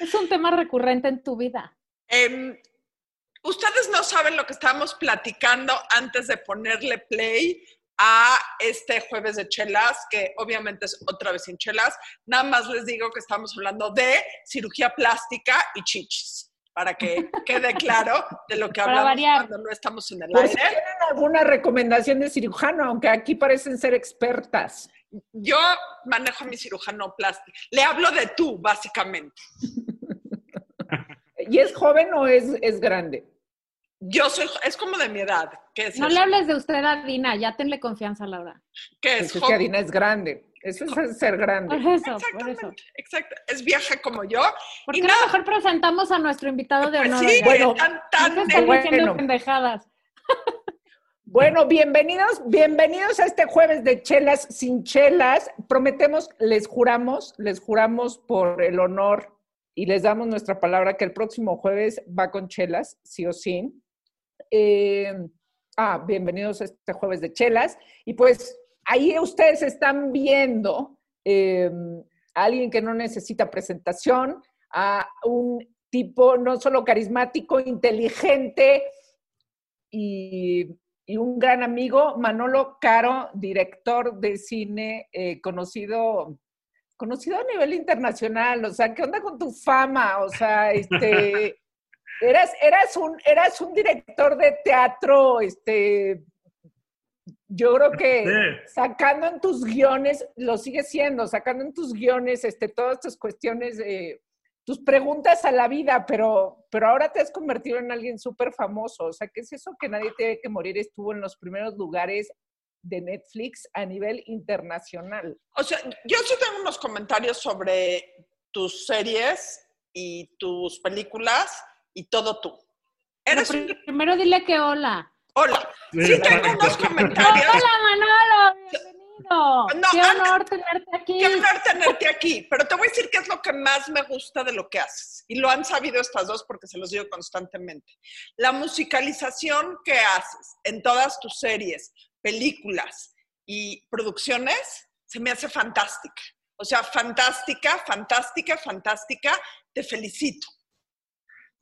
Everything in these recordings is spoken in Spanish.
Es un tema recurrente en tu vida. Em, ustedes no saben lo que estábamos platicando antes de ponerle play a este jueves de chelas, que obviamente es otra vez sin chelas. Nada más les digo que estamos hablando de cirugía plástica y chichis, para que quede claro de lo que hablamos cuando no estamos en el aire. ¿Tienen alguna recomendación de cirujano? Aunque aquí parecen ser expertas. Yo manejo a mi cirujano plástico. Le hablo de tú, básicamente. ¿Y es joven o es, es grande? Yo soy, es como de mi edad. no le hables de usted a Dina, ya tenle confianza, Laura. ¿Qué es? Es que Dina es grande. Eso es ser grande. Por eso, por eso. Exacto. Es vieja como yo. ¿Por qué no mejor presentamos a nuestro invitado de pues honor? sí, bueno, tan, tan bueno. pendejadas. Bueno, bienvenidos, bienvenidos a este jueves de chelas sin chelas. Prometemos, les juramos, les juramos por el honor y les damos nuestra palabra que el próximo jueves va con chelas, sí o sí. Eh, ah, bienvenidos a este jueves de chelas. Y pues ahí ustedes están viendo eh, a alguien que no necesita presentación, a un tipo no solo carismático, inteligente y, un gran amigo, Manolo Caro, director de cine eh, conocido conocido a nivel internacional, o sea, ¿qué onda con tu fama? O sea, este, eras, eras, un, eras un director de teatro, este, yo creo que sacando en tus guiones, lo sigues siendo, sacando en tus guiones, este, todas estas cuestiones, de tus preguntas a la vida, pero, pero ahora te has convertido en alguien súper famoso, o sea, ¿qué es eso que nadie tiene que morir? Estuvo en los primeros lugares de Netflix a nivel internacional. O sea, yo sí tengo unos comentarios sobre tus series y tus películas y todo tú. Eres Primero dile que hola. Hola. Sí, tengo unos comentarios. Hola, Manolo. Bienvenido. qué honor tenerte aquí. Qué honor tenerte aquí. Pero te voy a decir qué es lo que más me gusta de lo que haces. Y lo han sabido estas dos porque se los digo constantemente. La musicalización que haces en todas tus series, películas y producciones, se me hace fantástica. O sea, fantástica, fantástica, fantástica. Te felicito.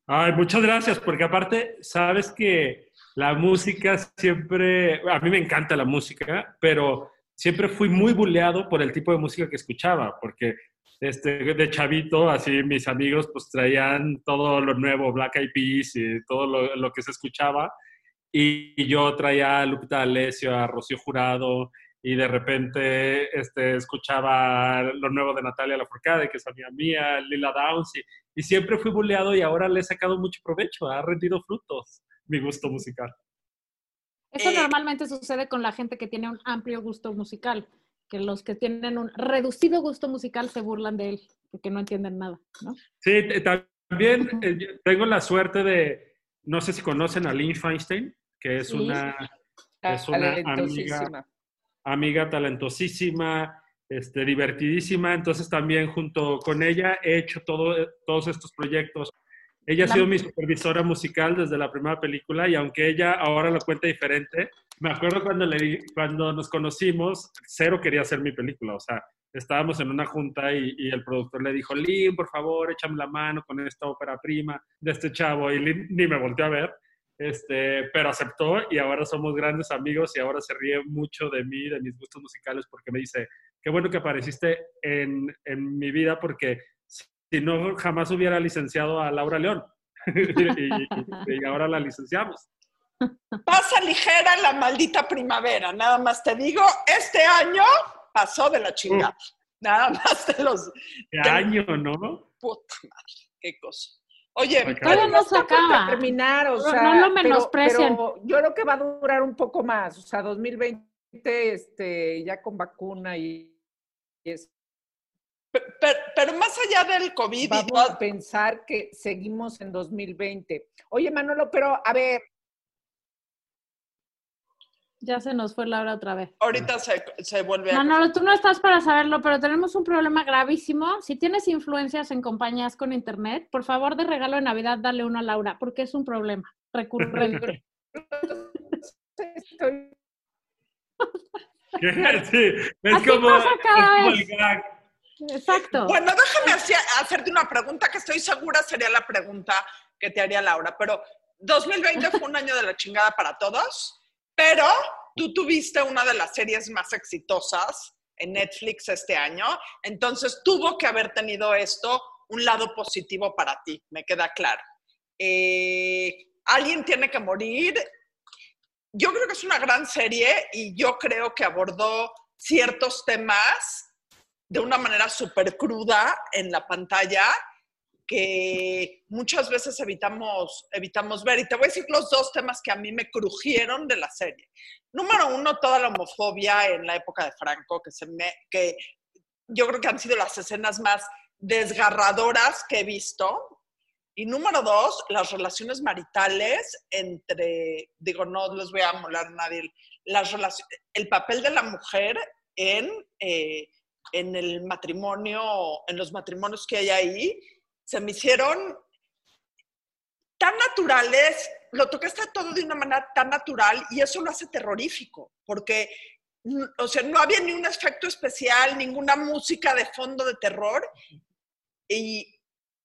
Ay, muchas gracias, porque aparte, sabes que la música siempre, a mí me encanta la música, pero siempre fui muy buleado por el tipo de música que escuchaba, porque este, de chavito, así mis amigos pues traían todo lo nuevo, Black Eyed Peas y todo lo, lo que se escuchaba, y, yo traía a Lupita Alessio, a Rocío Jurado, y de repente este, escuchaba lo nuevo de Natalia Lafourcade, que es amiga mía, Lila Downs, y, siempre fui bulleado y ahora le he sacado mucho provecho, ha rendido frutos mi gusto musical. Eso eh, normalmente sucede con la gente que tiene un amplio gusto musical, que los que tienen un reducido gusto musical se burlan de él, porque no entienden nada, ¿no? Sí, también eh, tengo la suerte de, no sé si conocen a Lynn Feinstein, que es una, es una amiga, amiga talentosísima, este, divertidísima. Entonces también junto con ella he hecho todo, todos estos proyectos. Ella ha sido mi supervisora musical desde la primera película y aunque ella ahora lo cuenta diferente, me acuerdo cuando, le, cuando nos conocimos, cero quería hacer mi película. O sea, estábamos en una junta y, y, el productor le dijo, Lynn, por favor, échame la mano con esta ópera prima de este chavo. Y Lynn ni me volteó a ver. Este, pero aceptó y ahora somos grandes amigos y ahora se ríe mucho de mí, de mis gustos musicales, porque me dice, qué bueno que apareciste en, en mi vida porque si no, jamás hubiera licenciado a Laura León. y, ahora la licenciamos. Pasa ligera la maldita primavera, nada más te digo, este año pasó de la chingada. Nada más de los... ¿Qué año, no? Puta madre, qué cosa. Oye, todo no se acaba. Terminar, o sea, no lo menosprecien. yo creo que va a durar un poco más, o sea, 2020 este, ya con vacuna y, es. Pero, más allá del COVID vamos a pensar que seguimos en 2020. Oye, Manolo, pero a ver, ya se nos fue Laura otra vez. Ahorita se, se vuelve a... No, no, tú no estás para saberlo, pero tenemos un problema gravísimo. Si tienes influencias en compañías con internet, por favor, de regalo de Navidad, dale uno a Laura, porque es un problema recurrente. sí, es como, Exacto. Bueno, déjame hacerte una pregunta que estoy segura sería la pregunta que te haría Laura, pero 2020 fue un año de la chingada para todos, pero tú tuviste una de las series más exitosas en Netflix este año, entonces tuvo que haber tenido esto un lado positivo para ti, me queda claro. Eh, alguien tiene que morir. Yo creo que es una gran serie y yo creo que abordó ciertos temas de una manera súper cruda en la pantalla que muchas veces evitamos, evitamos ver. Y te voy a decir los dos temas que a mí me crujieron de la serie. Número uno, toda la homofobia en la época de Franco, que, se me, que yo creo que han sido las escenas más desgarradoras que he visto. Y número dos, las relaciones maritales entre, digo, no les voy a molar a nadie, las el papel de la mujer en, eh, en el matrimonio, en los matrimonios que hay ahí, se me hicieron tan naturales, lo tocaste todo de una manera tan natural y eso lo hace terrorífico, porque, o sea, no había ni un efecto especial, ninguna música de fondo de terror y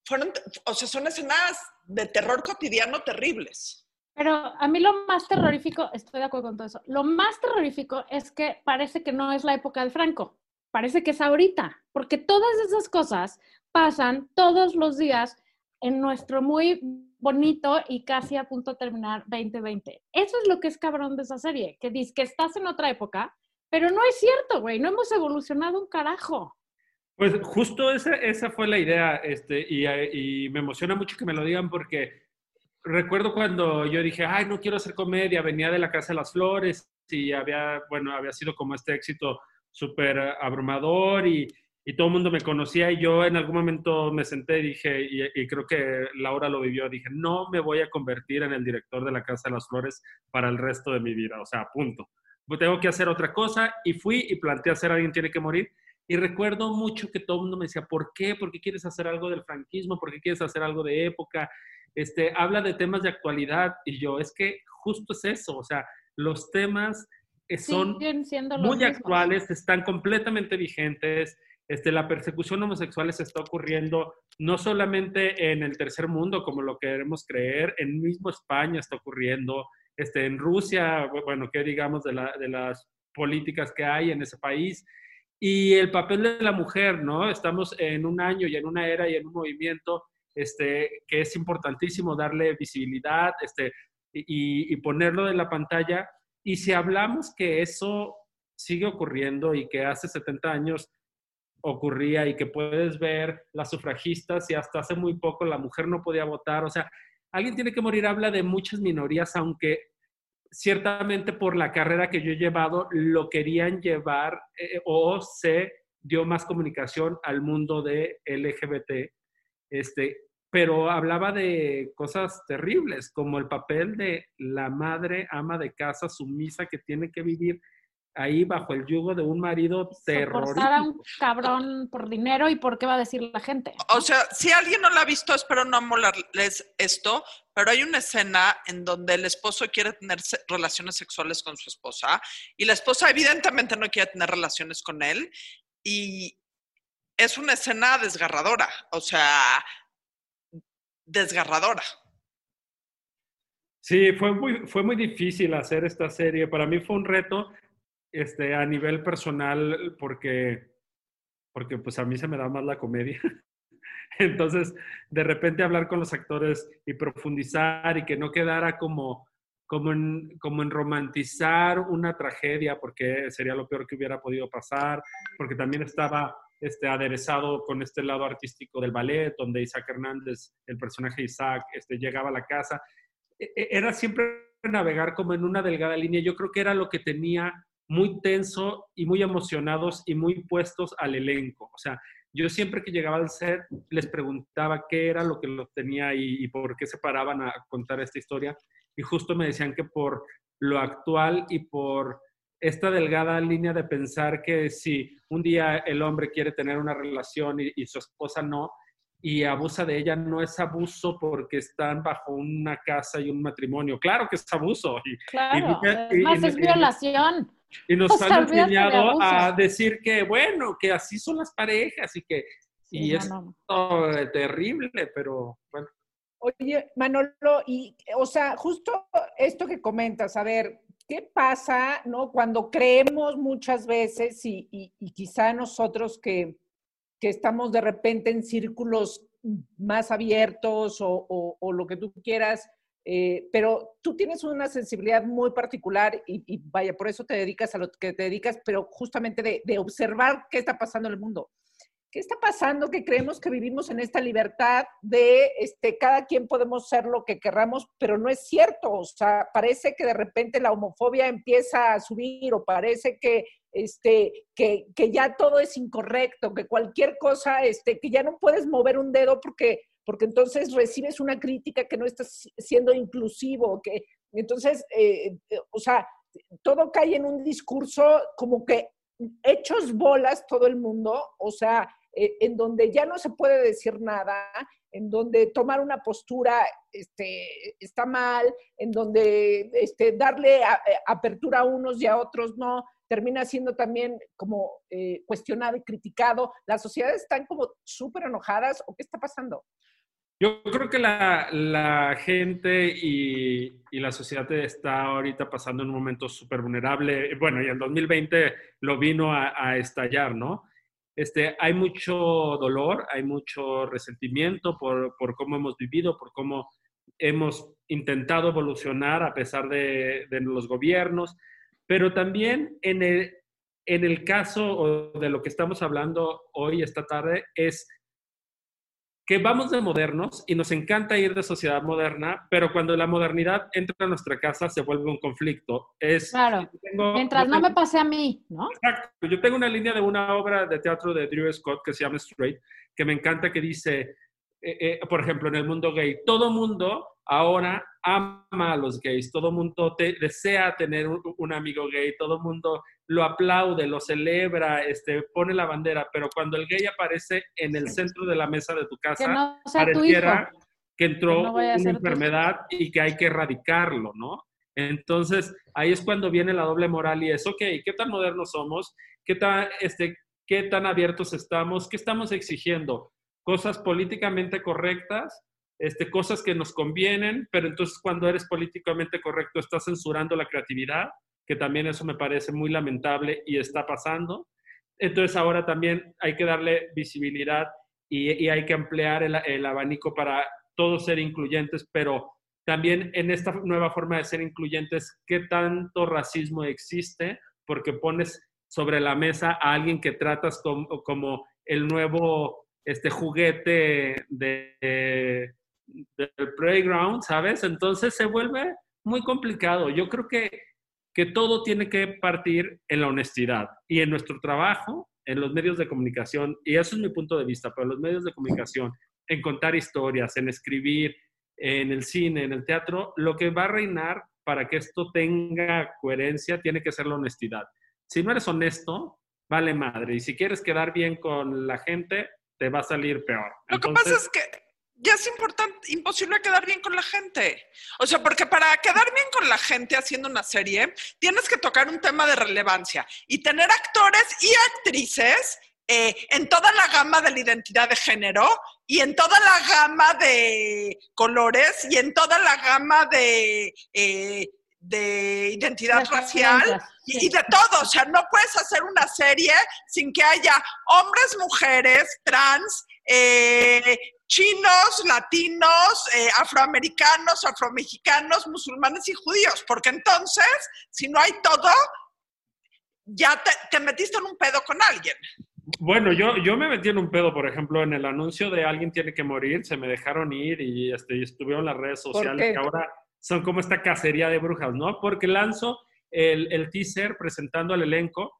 fueron, o sea, son escenas de terror cotidiano terribles. Pero a mí lo más terrorífico, estoy de acuerdo con todo eso, lo más terrorífico es que parece que no es la época de Franco, parece que es ahorita, porque todas esas cosas pasan todos los días en nuestro muy bonito y casi a punto de terminar 2020. Eso es lo que es cabrón de esa serie, que dice que estás en otra época, pero no es cierto, güey, no hemos evolucionado un carajo. Pues justo esa, esa fue la idea, este, y, y, me emociona mucho que me lo digan porque recuerdo cuando yo dije, ay, no quiero hacer comedia, venía de la Casa de las Flores y había, bueno, había sido como este éxito súper abrumador y, y todo el mundo me conocía y yo en algún momento me senté y dije, y, creo que Laura lo vivió, dije, no me voy a convertir en el director de la Casa de las Flores para el resto de mi vida, o sea, punto. Tengo que hacer otra cosa y fui y planteé hacer Alguien tiene que morir. Y recuerdo mucho que todo el mundo me decía, ¿por qué? ¿Por qué quieres hacer algo del franquismo? ¿Por qué quieres hacer algo de época? Este, habla de temas de actualidad y yo, es que justo es eso, o sea, los temas son muy actuales, están completamente vigentes este, la persecución homosexual se está ocurriendo no solamente en el tercer mundo, como lo queremos creer, en mismo España está ocurriendo, este, en Rusia, bueno, qué digamos de, de las políticas que hay en ese país. Y el papel de la mujer, ¿no? Estamos en un año y en una era y en un movimiento este, que es importantísimo darle visibilidad este, y, y ponerlo en la pantalla. Y si hablamos que eso sigue ocurriendo y que hace 70 años ocurría y que puedes ver las sufragistas y hasta hace muy poco la mujer no podía votar. O sea, alguien tiene que morir habla de muchas minorías, aunque ciertamente por la carrera que yo he llevado lo querían llevar eh, o se dio más comunicación al mundo de LGBT. Este, pero hablaba de cosas terribles, como el papel de la madre ama de casa sumisa que tiene que vivir ahí bajo el yugo de un marido terrorista. a un cabrón por dinero y por qué va a decir la gente. O sea, si alguien no la ha visto, espero no amolarles esto, pero hay una escena en donde el esposo quiere tener relaciones sexuales con su esposa y la esposa evidentemente no quiere tener relaciones con él y es una escena desgarradora, o sea, desgarradora. Sí, fue muy, fue muy difícil hacer esta serie. Para mí fue un reto este, a nivel personal, porque, porque pues a mí se me da más la comedia. Entonces, de repente hablar con los actores y profundizar y que no quedara como, como, en, como en romantizar una tragedia, porque sería lo peor que hubiera podido pasar, porque también estaba este, aderezado con este lado artístico del ballet, donde Isaac Hernández, el personaje Isaac, este, llegaba a la casa. E, e, era siempre navegar como en una delgada línea. Yo creo que era lo que tenía muy tenso y muy emocionados y muy puestos al elenco. O sea, yo siempre que llegaba al set les preguntaba qué era lo que los tenía y, y por qué se paraban a contar esta historia. Y justo me decían que por lo actual y por esta delgada línea de pensar que si un día el hombre quiere tener una relación y, su esposa no, y abusa de ella, no es abuso porque están bajo una casa y un matrimonio. Claro que es abuso. Y, claro, más es violación. Y nos han enseñado a decir que, bueno, que así son las parejas y que, y es terrible, pero bueno. Oye, Manolo, y, o sea, justo esto que comentas, a ver, ¿qué pasa, no? Cuando creemos muchas veces y, y, quizá nosotros que, que, estamos de repente en círculos más abiertos o, lo que tú quieras, eh, pero tú tienes una sensibilidad muy particular y, y, vaya, por eso te dedicas a lo que te dedicas, pero justamente de, de observar qué está pasando en el mundo. ¿Qué está pasando? Que creemos que vivimos en esta libertad de este, cada quien podemos ser lo que querramos, pero no es cierto. O sea, parece que de repente la homofobia empieza a subir o parece que, este, que, que ya todo es incorrecto, que cualquier cosa, este, que ya no puedes mover un dedo porque, porque entonces recibes una crítica que no estás siendo inclusivo, que entonces, eh, eh, o sea, todo cae en un discurso como que hechos bolas todo el mundo, o sea, eh, en donde ya no se puede decir nada, en donde tomar una postura este, está mal, en donde este, darle eh, apertura a unos y a otros no, termina siendo también como eh, cuestionado y criticado. ¿Las sociedades están como súper enojadas o qué está pasando? Yo creo que la, gente y, la sociedad está ahorita pasando un momento súper vulnerable. Bueno, y en 2020 lo vino a estallar, ¿no? Este, hay mucho dolor, hay mucho resentimiento por, por, cómo hemos vivido, por cómo hemos intentado evolucionar a pesar de, los gobiernos, pero también en el, en el caso de lo que estamos hablando hoy, esta tarde, es que vamos de modernos y nos encanta ir de sociedad moderna, pero cuando la modernidad entra a nuestra casa se vuelve un conflicto. Es, claro, mientras no me pase a mí, ¿no? Exacto. Yo tengo una línea de una obra de teatro de Drew Scott que se llama Straight, que me encanta, que dice, eh, eh, por ejemplo, en el mundo gay, todo mundo ahora ama a los gays, todo mundo desea tener un, amigo gay, todo mundo lo aplaude, lo celebra, este, pone la bandera, pero cuando el gay aparece en el centro de la mesa de tu casa, que pareciera que entró una enfermedad y que hay que erradicarlo, ¿no? Entonces, ahí es cuando viene la doble moral y es, ok, ¿qué tan modernos somos? ¿Qué tan, este, qué tan abiertos estamos? ¿Qué estamos exigiendo? cosas políticamente correctas, este, cosas que nos convienen, pero entonces cuando eres políticamente correcto estás censurando la creatividad, que también eso me parece muy lamentable y está pasando. Entonces ahora también hay que darle visibilidad y, hay que ampliar el, abanico para todos ser incluyentes, pero también en esta nueva forma de ser incluyentes, ¿qué tanto racismo existe? Porque pones sobre la mesa a alguien que tratas como el nuevo este juguete de, del playground, ¿sabes? Entonces se vuelve muy complicado. Yo creo que, que todo tiene que partir en la honestidad y en nuestro trabajo, en los medios de comunicación, y eso es mi punto de vista, pero los medios de comunicación, en contar historias, en escribir, en el cine, en el teatro, lo que va a reinar para que esto tenga coherencia tiene que ser la honestidad. Si no eres honesto, vale madre. Y si quieres quedar bien con la gente, te va a salir peor. Lo que pasa es que ya es importante, imposible quedar bien con la gente. O sea, porque para quedar bien con la gente haciendo una serie, tienes que tocar un tema de relevancia y tener actores y actrices eh, en toda la gama de la identidad de género y en toda la gama de colores y en toda la gama de eh, de identidad racial y, de todo. O sea, no puedes hacer una serie sin que haya hombres, mujeres, trans, eh, chinos, latinos, eh, afroamericanos, afromexicanos, musulmanes y judíos, porque entonces, si no hay todo, ya te, metiste en un pedo con alguien. Bueno, yo, yo me metí en un pedo, por ejemplo, en el anuncio de alguien tiene que morir, se me dejaron ir y, este, estuvieron las redes sociales que ahora son como esta cacería de brujas, ¿no? Porque lanzo el, el teaser presentando al elenco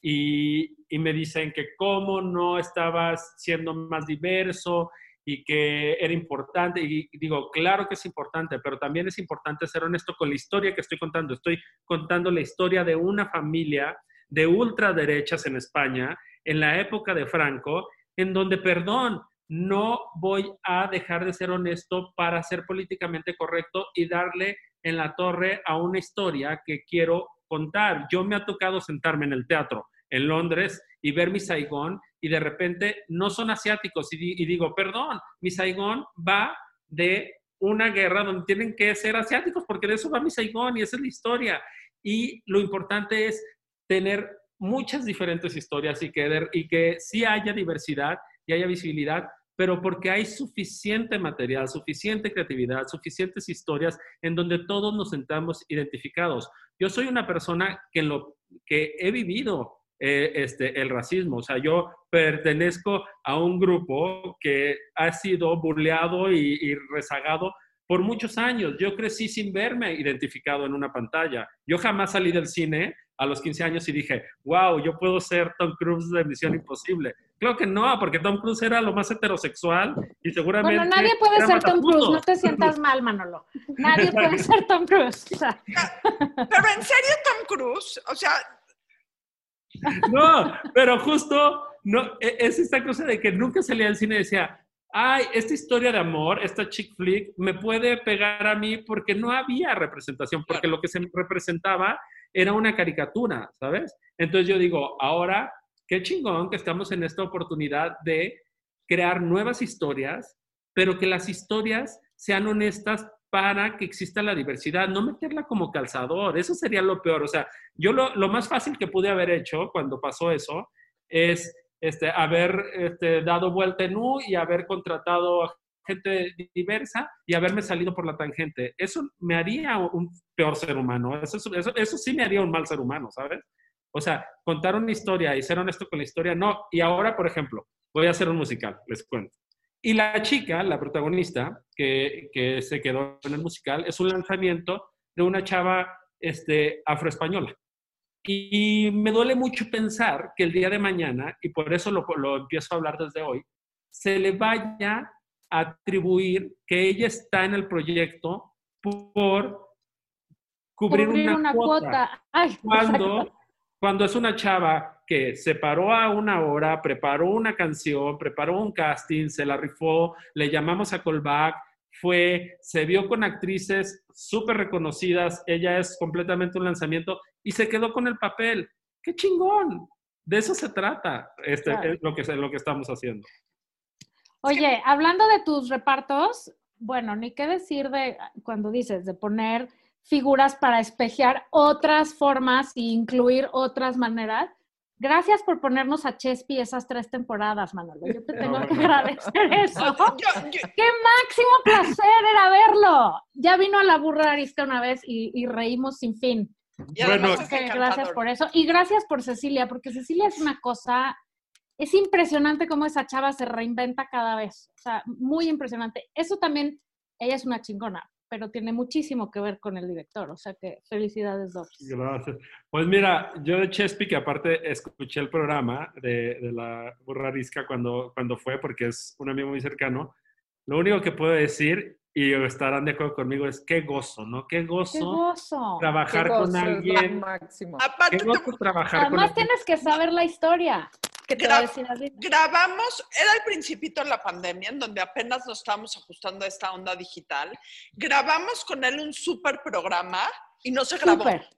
y, y, me dicen que cómo no estabas siendo más diverso y que era importante. Y digo, claro que es importante, pero también es importante ser honesto con la historia que estoy contando. Estoy contando la historia de una familia de ultraderechas en España en la época de Franco, en donde, perdón, no voy a dejar de ser honesto para ser políticamente correcto y darle en la torre a una historia que quiero contar. Yo me ha tocado sentarme en el teatro en Londres y ver mi Saigón y de repente no son asiáticos y, digo, perdón, mi Saigón va de una guerra donde tienen que ser asiáticos porque de eso va mi Saigón y esa es la historia. Y lo importante es tener muchas diferentes historias y que, y que sí haya diversidad y haya visibilidad, pero porque hay suficiente material, suficiente creatividad, suficientes historias en donde todos nos sentamos identificados. Yo soy una persona que, lo, que he vivido eh, este, el racismo, o sea, yo pertenezco a un grupo que ha sido burleado y, y rezagado por muchos años. Yo crecí sin verme identificado en una pantalla. Yo jamás salí del cine a los 15 años y dije, wow, yo puedo ser Tom Cruise de Misión Imposible. Creo que no, porque Tom Cruise era lo más heterosexual y seguramente... Bueno, nadie puede ser Tom Cruise, no te sientas mal, Manolo. Nadie puede ser Tom Cruise. Pero en serio, Tom Cruise, o sea... No, pero justo no, e, es esta cosa de que nunca salía al cine y decía, ay, esta historia de amor, esta chick flick, me puede pegar a mí porque no había representación, porque lo que se representaba era una caricatura, ¿sabes? Entonces yo digo, ahora qué chingón que estamos en esta oportunidad de crear nuevas historias, pero que las historias sean honestas para que exista la diversidad, no meterla como calzador, eso sería lo peor. O sea, yo lo, más fácil que pude haber hecho cuando pasó eso es este, haber este, dado vuelta en U y haber contratado gente diversa y haberme salido por la tangente. Eso me haría un peor ser humano. Eso, eso, eso sí me haría un mal ser humano, ¿sabes? O sea, contar una historia y ser honesto con la historia, no. Y ahora, por ejemplo, voy a hacer un musical, les cuento. Y la chica, la protagonista, que, que se quedó en el musical, es un lanzamiento de una chava este, afroespañola. Y, me duele mucho pensar que el día de mañana, y por eso lo, lo empiezo a hablar desde hoy, se le vaya a atribuir que ella está en el proyecto por cubrir, una, cuota. cuando cuando es una chava que se paró a una hora, preparó una canción, preparó un casting, se la rifó, le llamamos a callback, fue, se vio con actrices súper reconocidas, ella es completamente un lanzamiento y se quedó con el papel. ¡Qué chingón! De eso se trata este, es lo, que, lo que estamos haciendo. Oye, hablando de tus repartos, bueno, ni qué decir de cuando dices de poner figuras para espejear otras formas e incluir otras maneras. Gracias por ponernos a Chespi esas tres temporadas, Manolo. Yo te tengo que agradecer eso. ¡Qué máximo placer era verlo! Ya vino a la burra arisca una vez y, reímos sin fin. Bueno, gracias por eso. Y gracias por Cecilia, porque Cecilia es una cosa, es impresionante cómo esa chava se reinventa cada vez. O sea, muy impresionante. Eso también, ella es una chingona pero tiene muchísimo que ver con el director, o sea que felicidades, dos. Gracias. Pues mira, yo de Chesapeake, aparte escuché el programa de, de la burrarisca cuando, cuando fue, porque es un amigo muy cercano. Lo único que puedo decir, y estarán de acuerdo conmigo, es qué gozo, ¿no? Qué gozo, qué gozo. trabajar con alguien. Máximo. Aparte, qué gozo trabajar Además tienes que saber la historia grabamos, era el principito de la pandemia, en donde apenas nos estábamos ajustando a esta onda digital. Grabamos con él un super programa y no se grabó. Super.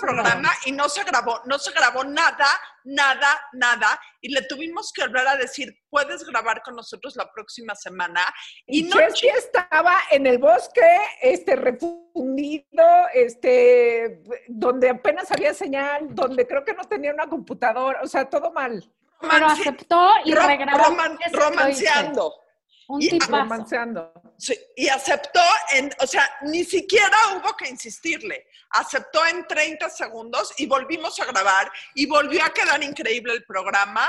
Programa y no se grabó, no se grabó nada, nada, nada. Y le tuvimos que volver a decir, puedes grabar con nosotros la próxima semana. Y, no estaba en el bosque, este, refundido, este, donde apenas había señal, donde creo que no tenía una computadora, o sea, todo mal. Pero aceptó y regrabó. romanceando. Un y, romanceando. Sí, y aceptó, en, o sea, ni siquiera hubo que insistirle. Aceptó en 30 segundos y volvimos a grabar y volvió a quedar increíble el programa.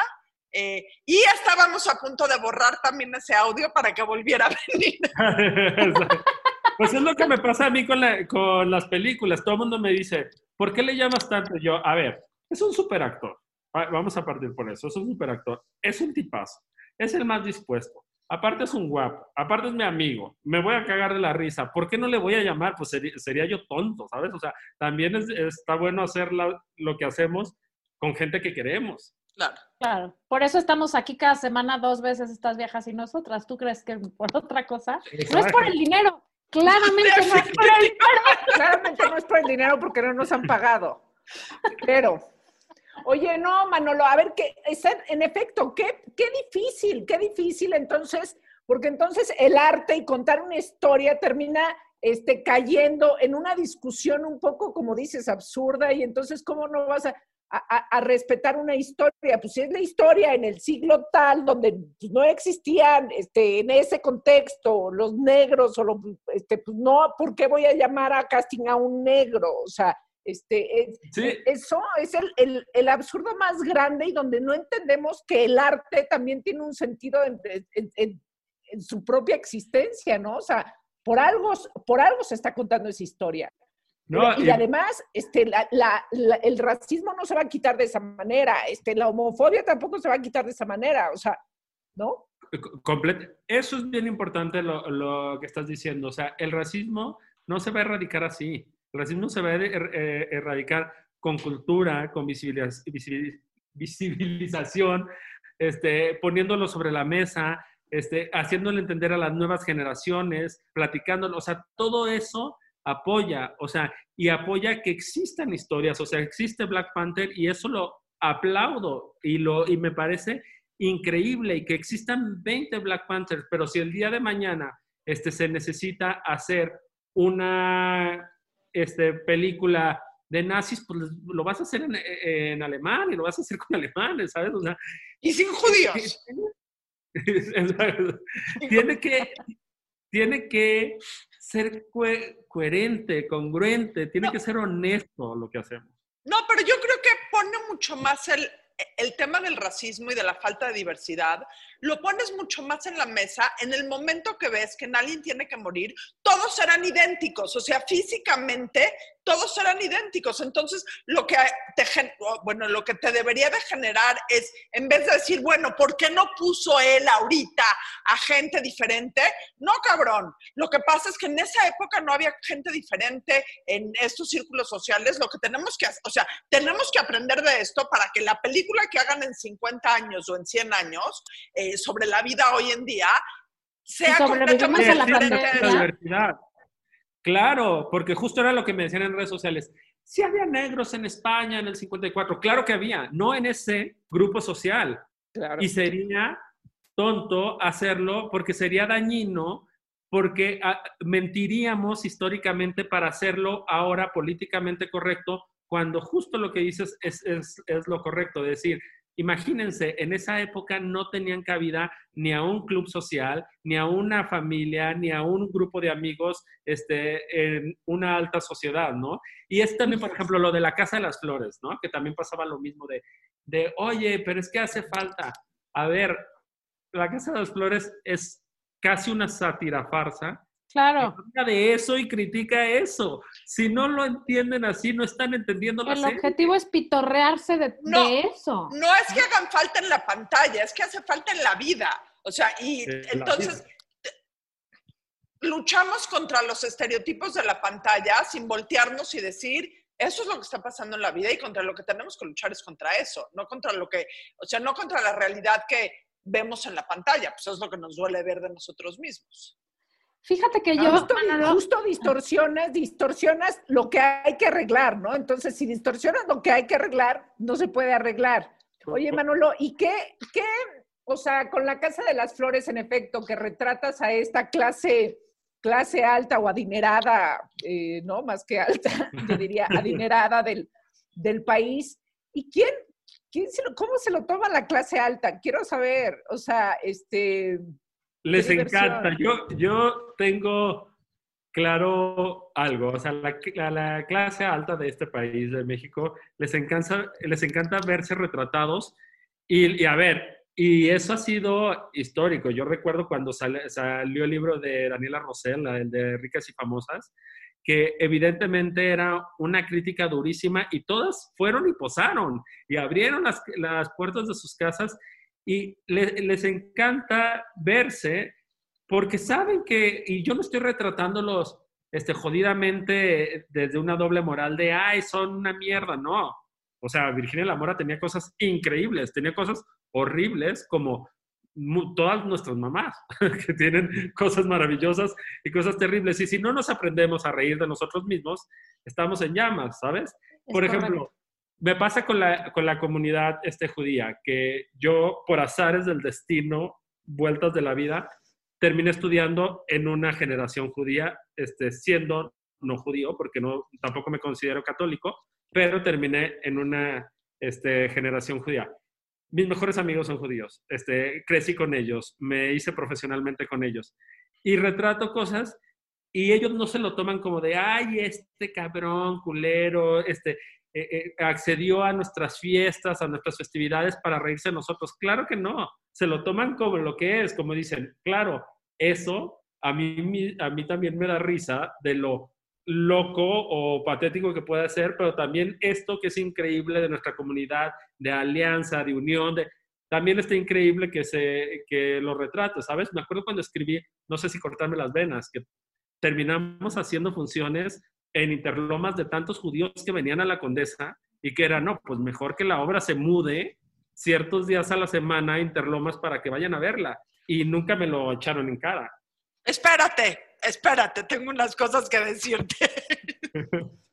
Eh, y estábamos a punto de borrar también ese audio para que volviera a venir. pues es lo que me pasa a mí con, con las películas. Todo el mundo me dice, ¿por qué le llamas tanto? Yo, a ver, es un super actor Vamos a partir por eso. Es un superactor. Es un tipazo. Es el más dispuesto. Aparte es un guapo. Aparte es mi amigo. Me voy a cagar de la risa. ¿Por qué no le voy a llamar? Pues sería, yo tonto, ¿sabes? O sea, también está bueno hacer lo que hacemos con gente que queremos. Claro. Claro. Por eso estamos aquí cada semana dos veces estas viejas y nosotras. ¿Tú crees que por otra cosa? No es por el dinero. Claramente no es por el dinero. Claramente no es por el dinero porque no nos han pagado. Pero Oye, no, Manolo, a ver, que, en efecto, qué, qué difícil, qué difícil entonces, porque entonces el arte y contar una historia termina este, cayendo en una discusión un poco, como dices, absurda, y entonces, ¿cómo no vas a, respetar una historia? Pues si es la historia en el siglo tal, donde pues, no existían este, en ese contexto los negros, o este, pues no, ¿por qué voy a llamar a casting a un negro? O sea, este, eso es el, el, absurdo más grande y donde no entendemos que el arte también tiene un sentido en, en, en su propia existencia, ¿no? O sea, por algo, por algo se está contando esa historia. y, además, este, el racismo no se va a quitar de esa manera, este, la homofobia tampoco se va a quitar de esa manera, o sea, ¿no? Eso es bien importante lo, lo, que estás diciendo, o sea, el racismo no se va a erradicar así, el racismo se va a er, er, erradicar con cultura, con visibilización, este, poniéndolo sobre la mesa, este, haciéndole entender a las nuevas generaciones, platicándolo, o sea, todo eso apoya, o sea, y apoya que existan historias, o sea, existe Black Panther y eso lo aplaudo y, lo, y me parece increíble y que existan 20 Black Panthers, pero si el día de mañana este, se necesita hacer una este, película de nazis, pues lo vas a hacer en, en alemán y lo vas a hacer con alemanes, ¿sabes? O sea, y sin judíos. tiene, que, tiene que ser coherente, congruente, tiene que ser honesto lo que hacemos. No, pero yo creo que pone mucho más el, el tema del racismo y de la falta de diversidad lo pones mucho más en la mesa en el momento que ves que alguien tiene que morir, todos serán idénticos, o sea, físicamente todos serán idénticos. Entonces, lo que bueno, lo que te debería de generar es, en vez de decir, bueno, ¿por qué no puso él ahorita a gente diferente? No, cabrón. Lo que pasa es que en esa época no había gente diferente en estos círculos sociales. Lo que tenemos que hacer, o sea, tenemos que aprender de esto para que la película que hagan en 50 años o en 100 años, eh, sobre la vida hoy en día sea completamente la diversidad. Claro, porque justo era lo que me decían en redes sociales. Si había negros en España en el 54, claro que había, no en ese grupo social. Y sería tonto hacerlo porque sería dañino, porque ah, mentiríamos históricamente para hacerlo ahora políticamente correcto, cuando justo lo que dices es, es, es lo correcto, decir, Imagínense, en esa época no tenían cabida ni a un club social, ni a una familia, ni a un grupo de amigos este, en una alta sociedad, ¿no? Y es también, por ejemplo, lo de la Casa de las Flores, ¿no? Que también pasaba lo mismo de, de oye, pero es que hace falta. A ver, la Casa de las Flores es casi una sátira farsa Claro. de eso y critica eso. Si no lo entienden así, no están entendiendo la El objetivo es pitorrearse de, eso. No es que hagan falta en la pantalla, es que hace falta en la vida. O sea, y entonces luchamos contra los estereotipos de la pantalla sin voltearnos y decir, eso es lo que está pasando en la vida y contra lo que tenemos que luchar es contra eso, no contra lo que, o sea, no contra la realidad que vemos en la pantalla, pues es lo que nos duele ver de nosotros mismos. Fíjate que yo... Justo, justo, distorsionas, distorsionas lo que hay que arreglar, ¿no? Entonces, si distorsionas lo que hay que arreglar, no se puede arreglar. Oye, Manolo, ¿y qué, qué, o sea, con la Casa de las Flores, en efecto, que retratas a esta clase, clase alta o adinerada, eh, ¿no? Más que alta, yo diría adinerada del, del país. ¿Y quién, quién se lo, cómo se lo toma la clase alta? Quiero saber, o sea, este les encanta. Yo, yo tengo claro algo. O sea, la, la, clase alta de este país, de México, les encanta, les encanta verse retratados. Y, a ver, y eso ha sido histórico. Yo recuerdo cuando salió el libro de Daniela Rosell, el de Ricas y Famosas, que evidentemente era una crítica durísima y todas fueron y posaron y abrieron las, las puertas de sus casas y les encanta verse porque saben que, y yo no estoy retratándolos este, jodidamente desde una doble moral de, ay, son una mierda, no. O sea, Virginia Lamora tenía cosas increíbles, tenía cosas horribles como todas nuestras mamás, que tienen cosas maravillosas y cosas terribles. Y si no nos aprendemos a reír de nosotros mismos, estamos en llamas, ¿sabes? Por ejemplo, me pasa con la, con la comunidad este, judía, que yo por azares del destino, vueltas de la vida, terminé estudiando en una generación judía, este, siendo no judío, porque no, tampoco me considero católico, pero terminé en una este, generación judía. Mis mejores amigos son judíos, este, crecí con ellos, me hice profesionalmente con ellos y retrato cosas y ellos no se lo toman como de, ay, este cabrón, culero, este, eh, eh, accedió a nuestras fiestas, a nuestras festividades para reírse de nosotros. Claro que no, se lo toman como lo que es, como dicen, claro, eso a mí, a mí también me da risa de lo loco o patético que puede ser, pero también esto que es increíble de nuestra comunidad, de alianza, de unión, también está increíble que, se, que lo retrate, ¿sabes? Me acuerdo cuando escribí, no sé si cortarme las venas, que terminamos haciendo funciones en Interlomas de tantos judíos que venían a la Condesa y que era, no, pues mejor que la obra se mude ciertos días a la semana a Interlomas para que vayan a verla. Y nunca me lo echaron en cara. Espérate, espérate, tengo unas cosas que decirte.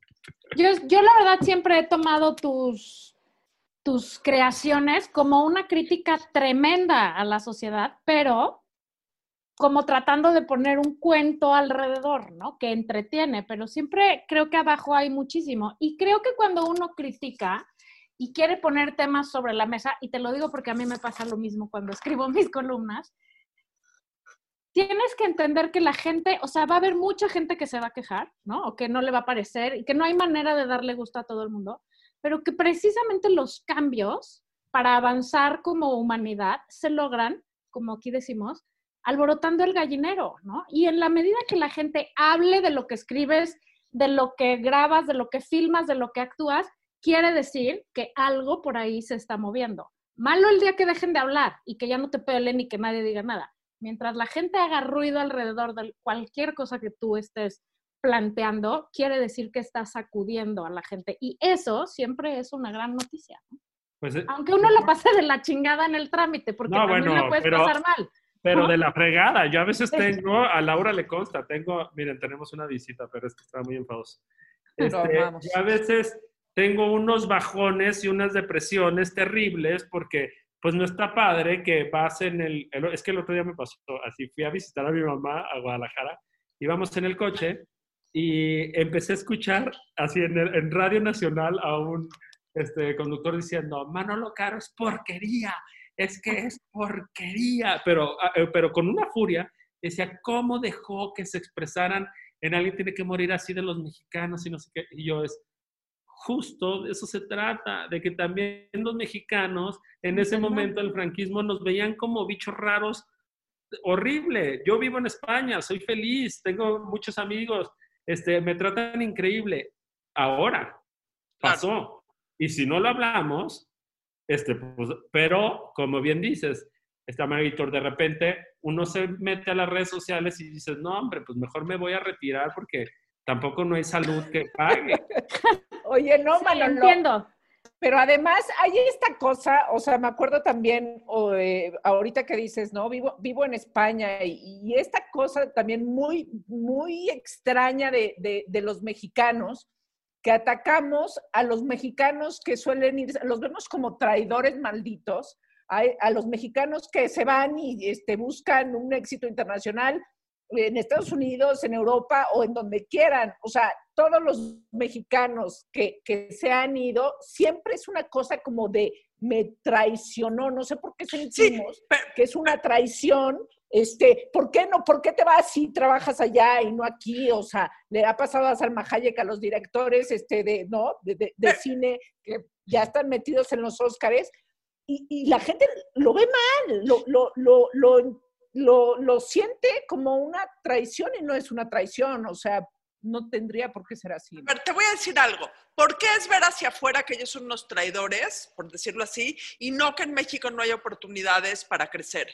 Yo, yo la verdad siempre he tomado tus, tus creaciones como una crítica tremenda a la sociedad, pero como tratando de poner un cuento alrededor, ¿no? Que entretiene, pero siempre creo que abajo hay muchísimo. Y creo que cuando uno critica y quiere poner temas sobre la mesa, y te lo digo porque a mí me pasa lo mismo cuando escribo mis columnas, tienes que entender que la gente, o sea, va a haber mucha gente que se va a quejar, ¿no? O que no le va a parecer y que no hay manera de darle gusto a todo el mundo, pero que precisamente los cambios para avanzar como humanidad se logran, como aquí decimos, alborotando el gallinero, ¿no? Y en la medida que la gente hable de lo que escribes, de lo que grabas, de lo que filmas, de lo que actúas, quiere decir que algo por ahí se está moviendo. Malo el día que dejen de hablar y que ya no te peleen y que nadie diga nada. Mientras la gente haga ruido alrededor de cualquier cosa que tú estés planteando, quiere decir que estás sacudiendo a la gente. Y eso siempre es una gran noticia. Pues, eh, Aunque uno lo pase de la chingada en el trámite, porque también lo puedes pasar mal. Pero de la fregada. Yo a veces tengo, a Laura le consta, tengo, miren, tenemos una visita, pero es que está muy enfadoso. Este, yo a veces tengo unos bajones y unas depresiones terribles porque pues no está padre que vas en el, es que el otro día me pasó así, fui a visitar a mi mamá a Guadalajara, íbamos en el coche y empecé a escuchar así en, en Radio Nacional a un este, conductor diciendo, Manolo Caro es porquería, es que es porquería, pero, ah, eh, pero con una furia, decía, ¿cómo dejó que se expresaran en alguien tiene que morir así de los mexicanos y no sé qué? Y yo es, justo de eso se trata, de que también los mexicanos en ese momento del franquismo nos veían como bichos raros, horrible. Yo vivo en España, soy feliz, tengo muchos amigos, este, me tratan increíble. Ahora pasó. Y si no lo hablamos, este, pues, pero, como bien dices, está Maritor, de repente uno se mete a las redes sociales y dices, no, hombre, pues mejor me voy a retirar porque tampoco no hay salud que pague. Oye, no, sí, entiendo. Pero además hay esta cosa, o sea, me acuerdo también, eh, ahorita que dices, ¿no? Vivo, vivo en España y, esta cosa también muy, muy extraña de, de, de los mexicanos, que atacamos a los mexicanos que suelen ir, los vemos como traidores malditos, a, los mexicanos que se van y este, buscan un éxito internacional en Estados Unidos, en Europa o en donde quieran. O sea, todos los mexicanos que, que se han ido, siempre es una cosa como de me traicionó, no sé por qué sentimos que es una traición este, ¿por qué no? ¿Por qué te vas si trabajas allá y no aquí? O sea, le ha pasado a Salma Hayek a los directores este, de, ¿no? de, cine que ya están metidos en los Óscares y, la gente lo ve mal, lo, lo, lo, lo, lo siente como una traición y no es una traición, o sea, no tendría por qué ser así. Pero te voy a decir algo. ¿Por qué es ver hacia afuera que ellos son unos traidores, por decirlo así, y no que en México no hay oportunidades para crecer?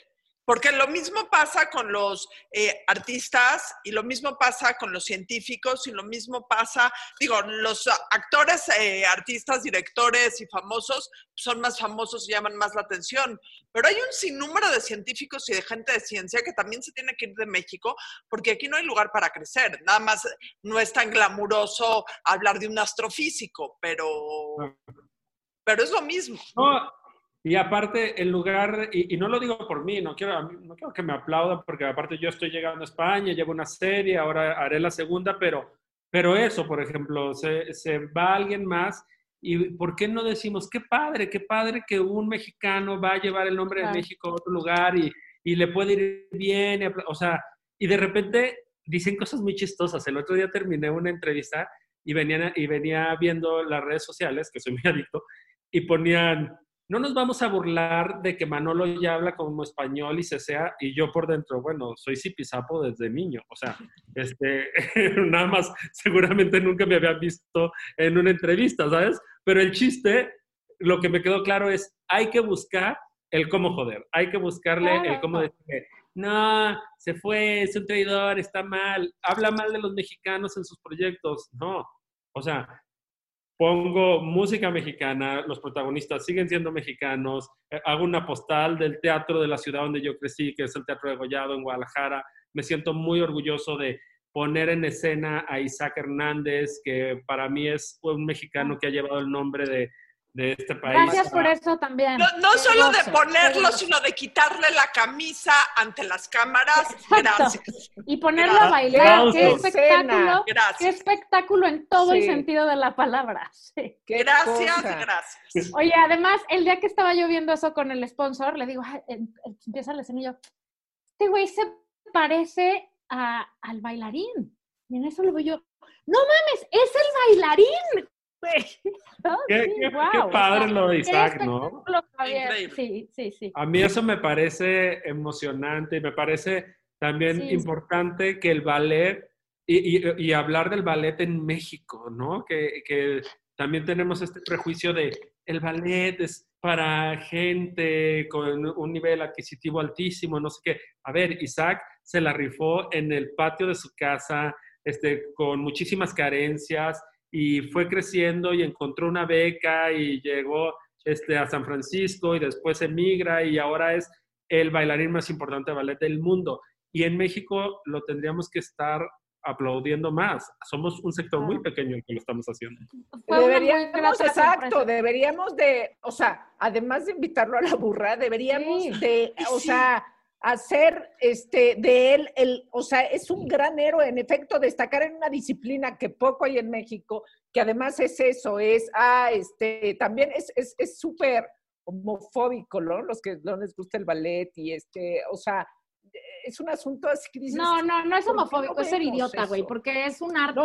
Porque lo mismo pasa con los eh, artistas y lo mismo pasa con los científicos y lo mismo pasa, digo, los actores, eh, artistas, directores y famosos son más famosos y llaman más la atención. Pero hay un sinnúmero de científicos y de gente de ciencia que también se tiene que ir de México porque aquí no hay lugar para crecer. Nada más no es tan glamuroso hablar de un astrofísico, pero pero es lo mismo. No, y aparte, en lugar, y, no lo digo por mí, no quiero, no quiero que me aplaudan, porque aparte yo estoy llegando a España, llevo una serie, ahora haré la segunda, pero, pero eso, por ejemplo, se, se va alguien más y ¿por qué no decimos, qué padre, qué padre que un mexicano va a llevar el nombre de México a otro lugar y, y le puede ir bien, o sea, y de repente dicen cosas muy chistosas. El otro día terminé una entrevista y, venían, y venía viendo las redes sociales, que soy muy adicto, y ponían, no nos vamos a burlar de que Manolo ya habla como español y se sea, y yo por dentro, bueno, soy zipizapo desde niño, o sea, este, nada más, seguramente nunca me habían visto en una entrevista, ¿sabes? Pero el chiste, lo que me quedó claro es, hay que buscar el cómo joder, hay que buscarle el cómo decir, no, se fue, es un traidor, está mal, habla mal de los mexicanos en sus proyectos, no, o sea, pongo música mexicana, los protagonistas siguen siendo mexicanos, eh, hago una postal del teatro de la ciudad donde yo crecí, que es el Teatro de Gollado en Guadalajara. Me siento muy orgulloso de poner en escena a Isaac Hernández, que para mí es un mexicano que ha llevado el nombre de de este país. Gracias por eso también. No, solo de ponerlo, sino de quitarle la camisa ante las cámaras. Gracias. Y ponerlo a bailar. Qué espectáculo. Qué espectáculo en todo el sentido de la palabra. Gracias, gracias. Oye, además, el día que estaba yo viendo eso con el sponsor, le digo, empieza la escena y yo, este güey se parece al bailarín. Y en eso lo veo yo, no mames, es el bailarín. Qué, padre lo de Isaac, ¿no? Sí, sí, sí. A mí eso me parece emocionante y me parece también importante que el ballet y, hablar del ballet en México, ¿no? Que, que, también tenemos este prejuicio de el ballet es para gente con un nivel adquisitivo altísimo, no sé qué. A ver, Isaac se la rifó en el patio de su casa, este, con muchísimas carencias y fue creciendo y encontró una beca y llegó este, a San Francisco y después emigra y ahora es el bailarín más importante de ballet del mundo. Y en México lo tendríamos que estar aplaudiendo más. Somos un sector muy pequeño en que lo estamos haciendo. Deberíamos, exacto, deberíamos de, o sea, además de invitarlo a la burra, deberíamos de, o sea, hacer este, de él, el, o sea, es un gran héroe, en efecto, destacar en una disciplina que poco hay en México, que además es eso, es, ah, este, también es súper es, homofóbico, ¿no? Los que no les gusta el ballet y este, o sea, es un asunto así que dices, No, no, no es homofóbico, es ser idiota, güey, porque es un arte,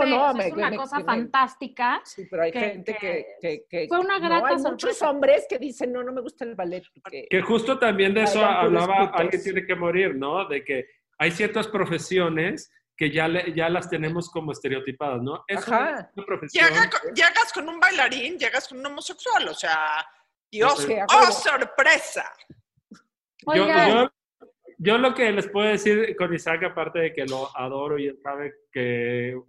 es una cosa fantástica. Sí, pero hay gente que, que, Fue una grata hay muchos hombres que dicen, no, no me gusta el ballet. Que justo también de eso hablaba, alguien tiene que morir, ¿no? De que hay ciertas profesiones que ya, ya las tenemos como estereotipadas, ¿no? Es Ajá. una profesión. llegas con un bailarín, llegas con un homosexual, o sea, Dios, ¡oh, sorpresa! Yo, yo, yo lo que les puedo decir con Isaac, aparte de que lo adoro y él sabe que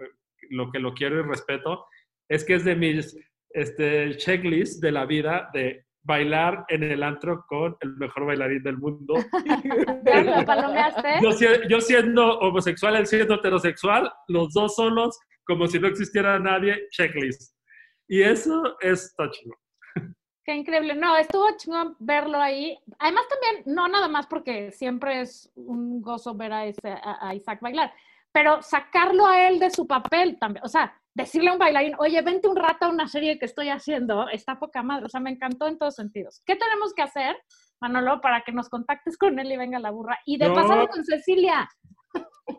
lo que lo quiero y respeto, es que es de mis este, checklist de la vida de bailar en el antro con el mejor bailarín del mundo. yo, yo siendo homosexual, él siendo heterosexual, los dos solos, como si no existiera nadie, checklist. Y eso es chido. Qué increíble. No, estuvo chingón verlo ahí. Además también, no nada más porque siempre es un gozo ver a, ese, a, Isaac bailar, pero sacarlo a él de su papel también. O sea, decirle a un bailarín, oye, vente un rato a una serie que estoy haciendo, está poca madre. O sea, me encantó en todos sentidos. ¿Qué tenemos que hacer, Manolo, para que nos contactes con él y venga la burra? Y de pasar con Cecilia.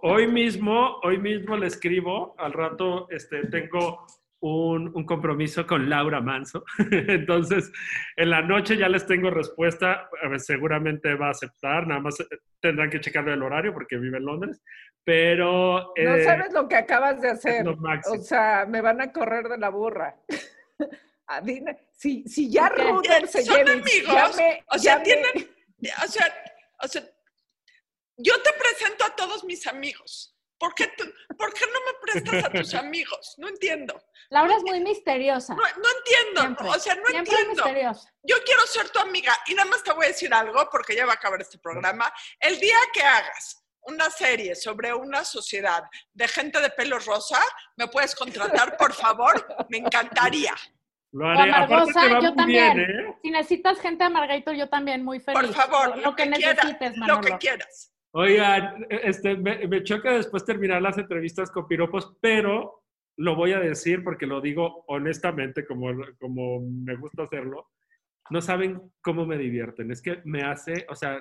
Hoy mismo, hoy mismo le escribo, al rato este, tengo un, compromiso con Laura Manso. Entonces, en la noche ya les tengo respuesta. seguramente va a aceptar, nada más eh, tendrán que checarle el horario porque vive en Londres. Pero. no eh, sabes lo que acabas de hacer. O sea, me van a correr de la burra. Adina, si, si ya Ruder se lleva. amigos. o sea, tienen. O sea, o sea, yo te presento a todos mis amigos. ¿Por qué, ¿Por qué, no me prestas a tus amigos? No entiendo. Laura es muy misteriosa. No, entiendo. o sea, no entiendo. Yo quiero ser tu amiga. Y nada más te voy a decir algo, porque ya va a acabar este programa. El día que hagas una serie sobre una sociedad de gente de pelo rosa, ¿me puedes contratar, por favor? Me encantaría. Lo haré. Amargosa, yo también. ¿eh? Si necesitas gente amargator, yo también, muy feliz. Por favor, lo, que, necesites, Lo que quieras. Oigan, este, me, me, choca después terminar las entrevistas con piropos, pero lo voy a decir porque lo digo honestamente, como, como me gusta hacerlo. No saben cómo me divierten. Es que me hace, o sea,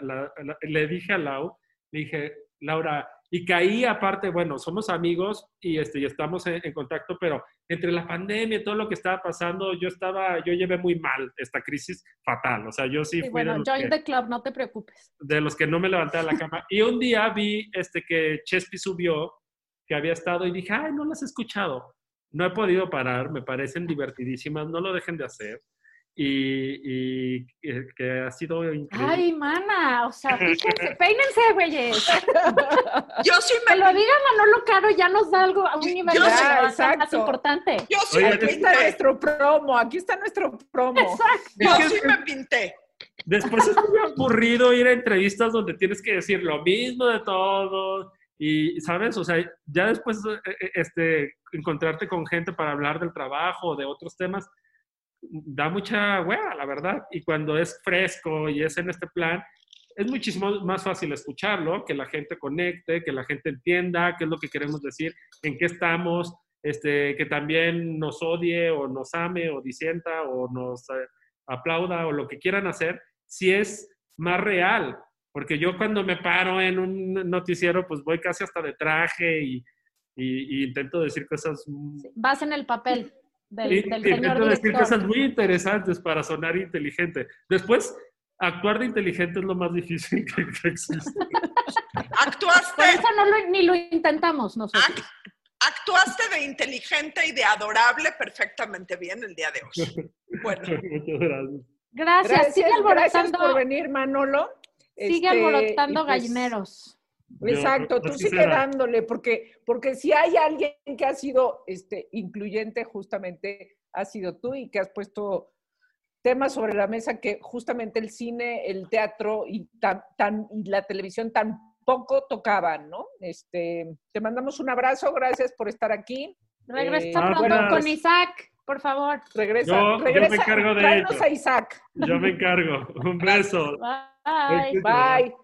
le dije a Lau, le dije, Laura, y caí aparte, bueno, somos amigos y, este, y estamos en, contacto, pero entre la pandemia y todo lo que estaba pasando, yo estaba, yo llevé muy mal esta crisis fatal. O sea, yo sí, fui bueno, de join the club, no te preocupes. De los que no me levanté de la cama. Y un día vi este, que Chespi subió, que había estado, y dije, ay, no las he escuchado. No he podido parar, me parecen divertidísimas, no lo dejen de hacer y, y, que ha sido increíble. Ay, mana, o sea, fíjense, peínense, güeyes. Yo sí me... Que lo diga Manolo Caro ya nos da algo a un nivel más, más, importante. Yo sí aquí está nuestro promo, aquí está nuestro promo. Exacto. Yo sí me pinté. Después es muy aburrido ir a entrevistas donde tienes que decir lo mismo de todos. Y, ¿sabes? O sea, ya después eh, eh, este, encontrarte con gente para hablar del trabajo o de otros temas, da mucha hueva, la verdad. Y cuando es fresco y es en este plan, es muchísimo más fácil escucharlo, que la gente conecte, que la gente entienda qué es lo que queremos decir, en qué estamos, este, que también nos odie o nos ame o disienta o nos eh, aplauda o lo que quieran hacer, si es más real. Porque yo cuando me paro en un noticiero, pues voy casi hasta de traje y, y intento decir cosas... Vas en el papel del, del señor decir cosas muy interesantes para sonar inteligente. Después, actuar de inteligente es lo más difícil que, existe. Actuaste. Por eso no ni lo intentamos nosotros. actuaste de inteligente y de adorable perfectamente bien el día de hoy. Bueno. Muchas gracias. Gracias. Sigue alborotando. por venir, Manolo. Sigue este, alborotando pues, gallineros. Exacto, tú sigue dándole, porque, porque si hay alguien que ha sido este, incluyente, justamente ha sido tú y que has puesto temas sobre la mesa que justamente el cine, el teatro y, tan, tan, y la televisión tampoco tocaban, ¿no? Este, te mandamos un abrazo, gracias por estar aquí. Regresa eh, pronto con Isaac, por favor. Regresa, yo, regresa. me encargo de a Isaac. Yo me encargo. Un beso. Bye. Bye.